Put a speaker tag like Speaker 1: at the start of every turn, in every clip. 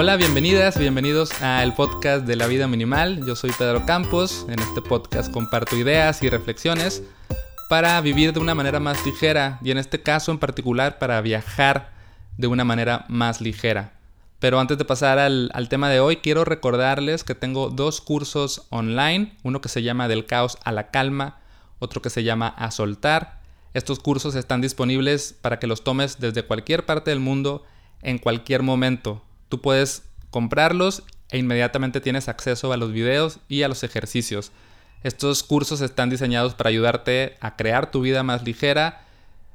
Speaker 1: Hola, bienvenidas, bienvenidos al podcast de la vida minimal. Yo soy Pedro Campos. En este podcast comparto ideas y reflexiones para vivir de una manera más ligera y en este caso en particular para viajar de una manera más ligera. Pero antes de pasar al, al, tema de hoy, quiero recordarles que tengo dos cursos online, uno que se llama Del caos a la calma, otro que se llama A soltar. Estos cursos están disponibles para que los tomes desde cualquier parte del mundo en cualquier momento. Tú puedes comprarlos e inmediatamente tienes acceso a los videos y a los ejercicios. Estos cursos están diseñados para ayudarte a crear tu vida más ligera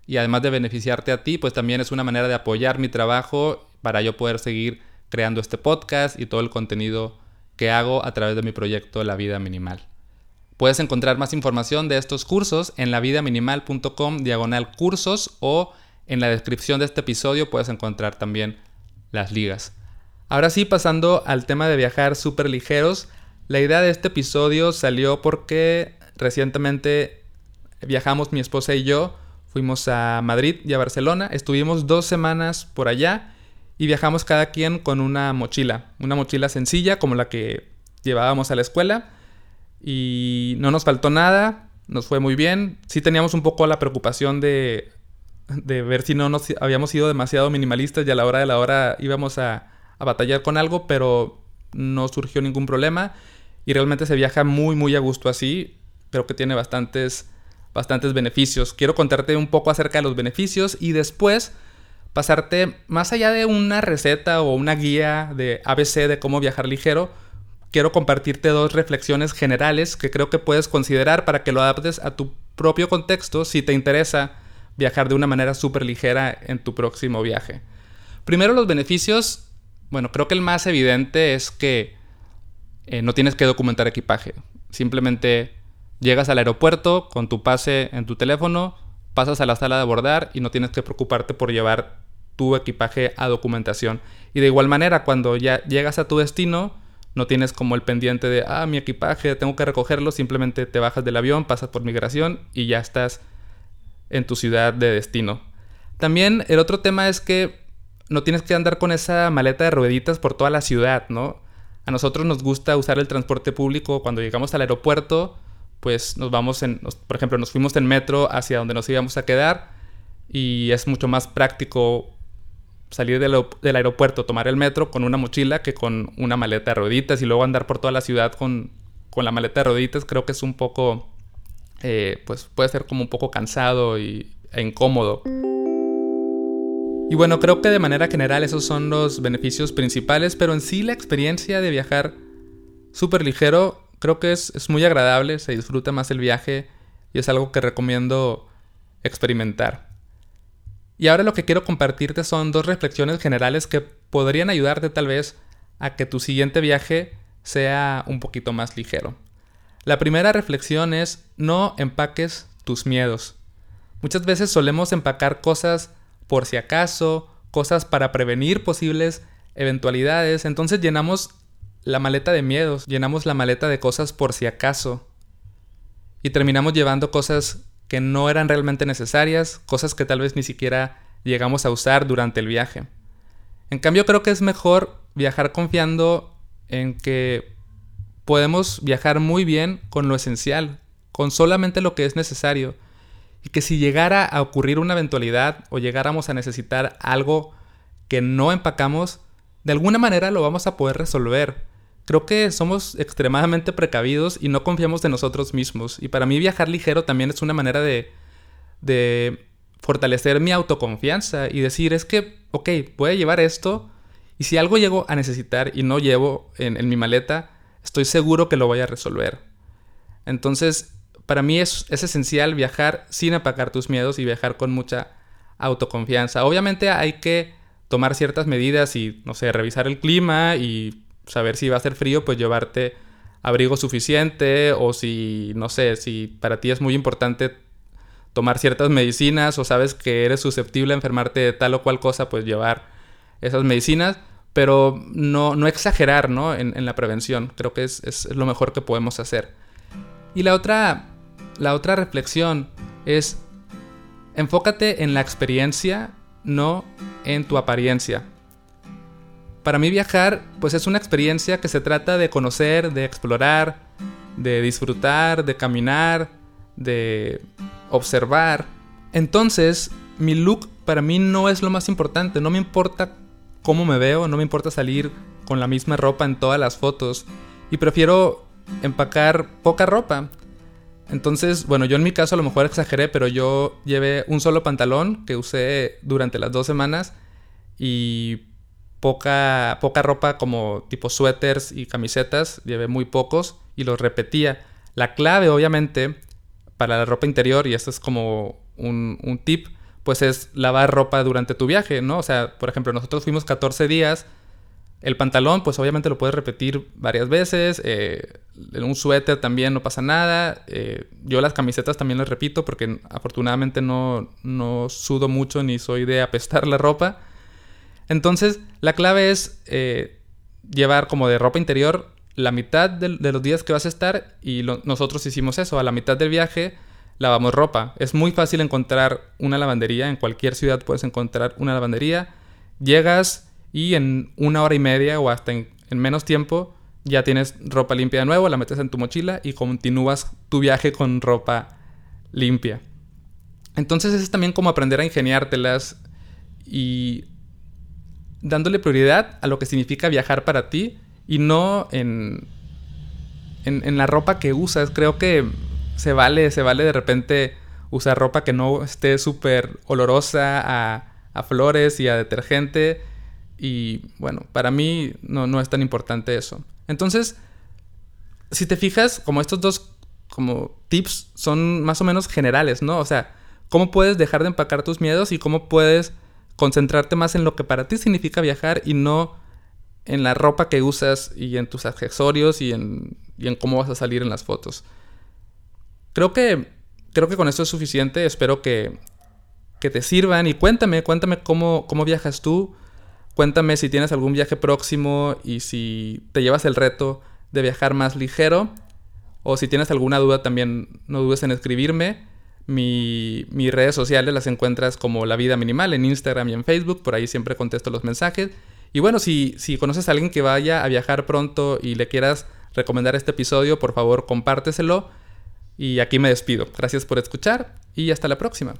Speaker 1: y además de beneficiarte a ti, pues también es una manera de apoyar mi trabajo para yo poder seguir creando este podcast y todo el contenido que hago a través de mi proyecto La Vida Minimal. Puedes encontrar más información de estos cursos en lavidaminimal.com diagonal cursos o en la descripción de este episodio puedes encontrar también las ligas. Ahora sí, pasando al tema de viajar súper ligeros, la idea de este episodio salió porque recientemente viajamos mi esposa y yo, fuimos a Madrid y a Barcelona, estuvimos dos semanas por allá y viajamos cada quien con una mochila, una mochila sencilla como la que llevábamos a la escuela y no nos faltó nada, nos fue muy bien, sí teníamos un poco la preocupación de, de ver si no nos habíamos sido demasiado minimalistas y a la hora de la hora íbamos a a batallar con algo, pero no surgió ningún problema y realmente se viaja muy muy a gusto así. Creo que tiene bastantes bastantes beneficios. Quiero contarte un poco acerca de los beneficios y después pasarte más allá de una receta o una guía de ABC de cómo viajar ligero, quiero compartirte dos reflexiones generales que creo que puedes considerar para que lo adaptes a tu propio contexto si te interesa viajar de una manera súper ligera en tu próximo viaje. Primero los beneficios bueno, creo que el más evidente es que eh, no tienes que documentar equipaje. Simplemente llegas al aeropuerto con tu pase en tu teléfono, pasas a la sala de abordar y no tienes que preocuparte por llevar tu equipaje a documentación. Y de igual manera, cuando ya llegas a tu destino, no tienes como el pendiente de, ah, mi equipaje, tengo que recogerlo, simplemente te bajas del avión, pasas por migración y ya estás en tu ciudad de destino. También el otro tema es que no tienes que andar con esa maleta de rueditas por toda la ciudad, ¿no? A nosotros nos gusta usar el transporte público cuando llegamos al aeropuerto, pues nos vamos en, por ejemplo, nos fuimos en metro hacia donde nos íbamos a quedar y es mucho más práctico salir del, aeropuerto, tomar el metro con una mochila que con una maleta de rueditas y luego andar por toda la ciudad con, la maleta de rueditas creo que es un poco, eh, pues puede ser como un poco cansado y, e incómodo. Y bueno, creo que de manera general esos son los beneficios principales, pero en sí la experiencia de viajar súper ligero creo que es, es, muy agradable, se disfruta más el viaje y es algo que recomiendo experimentar. Y ahora lo que quiero compartirte son dos reflexiones generales que podrían ayudarte tal vez a que tu siguiente viaje sea un poquito más ligero. La primera reflexión es no empaques tus miedos. Muchas veces solemos empacar cosas por si acaso, cosas para prevenir posibles eventualidades. Entonces llenamos la maleta de miedos, llenamos la maleta de cosas por si acaso. Y terminamos llevando cosas que no eran realmente necesarias, cosas que tal vez ni siquiera llegamos a usar durante el viaje. En cambio creo que es mejor viajar confiando en que podemos viajar muy bien con lo esencial, con solamente lo que es necesario y que si llegara a ocurrir una eventualidad o llegáramos a necesitar algo que no empacamos, de alguna manera lo vamos a poder resolver. Creo que somos extremadamente precavidos y no confiamos en nosotros mismos. Y para mí viajar ligero también es una manera de, de fortalecer mi autoconfianza y decir es que, ok, voy llevar esto y si algo llego a necesitar y no llevo en, en mi maleta, estoy seguro que lo voy a resolver. Entonces, para mí es, esencial viajar sin apagar tus miedos y viajar con mucha autoconfianza. Obviamente hay que tomar ciertas medidas y, no sé, revisar el clima y saber si va a ser frío, pues llevarte abrigo suficiente o si, no sé, si para ti es muy importante tomar ciertas medicinas o sabes que eres susceptible a enfermarte de tal o cual cosa, pues llevar esas medicinas, pero no, no exagerar ¿no? En, en la prevención. Creo que es, es lo mejor que podemos hacer. Y la otra la otra reflexión es, enfócate en la experiencia, no en tu apariencia. para mí viajar pues es una experiencia que se trata de conocer, de explorar, de disfrutar, de caminar, de observar. Entonces, mi look para mí no es lo más importante, no me importa cómo me veo, no me importa salir con la misma ropa en todas las fotos y prefiero empacar poca ropa. Entonces, bueno, yo en mi caso a lo mejor exageré, pero yo llevé un solo pantalón que usé durante las dos semanas y poca, poca ropa como tipo suéteres y camisetas, llevé muy pocos y los repetía. La clave, obviamente, para la ropa interior, y esto es como un, un tip, pues es lavar ropa durante tu viaje, ¿no? O sea, por ejemplo, nosotros fuimos 14 días, el pantalón, pues obviamente lo puedes repetir varias veces. Eh, un suéter también no pasa nada. Eh, yo las camisetas también las repito porque afortunadamente no, no sudo mucho ni soy de apestar la ropa. Entonces, la clave es eh, llevar como de ropa interior la mitad de, los días que vas a estar y nosotros hicimos eso. A la mitad del viaje lavamos ropa. Es muy fácil encontrar una lavandería. En cualquier ciudad puedes encontrar una lavandería. Llegas y en una hora y media o hasta en, menos tiempo ya tienes ropa limpia de nuevo, la metes en tu mochila y continúas tu viaje con ropa limpia. Entonces es también como aprender a ingeniártelas y dándole prioridad a lo que significa viajar para ti y no en, en, la ropa que usas. Creo que se vale, se vale de repente usar ropa que no esté súper olorosa a, a flores y a detergente y bueno, para mí no, es tan importante eso. Entonces, si te fijas, como estos dos como tips son más o menos generales, ¿no? O sea, cómo puedes dejar de empacar tus miedos y cómo puedes concentrarte más en lo que para ti significa viajar y no en la ropa que usas y en tus accesorios y en, y en cómo vas a salir en las fotos. Creo que, creo que con esto es suficiente. Espero que, que te sirvan y cuéntame, cuéntame cómo, cómo viajas tú. Cuéntame si tienes algún viaje próximo y si te llevas el reto de viajar más ligero. O si tienes alguna duda también no dudes en escribirme. mis redes sociales las encuentras como La Vida Minimal en Instagram y en Facebook. Por ahí siempre contesto los mensajes. Y bueno, si, conoces a alguien que vaya a viajar pronto y le quieras recomendar este episodio, por favor compárteselo. Y aquí me despido. Gracias por escuchar y hasta la próxima.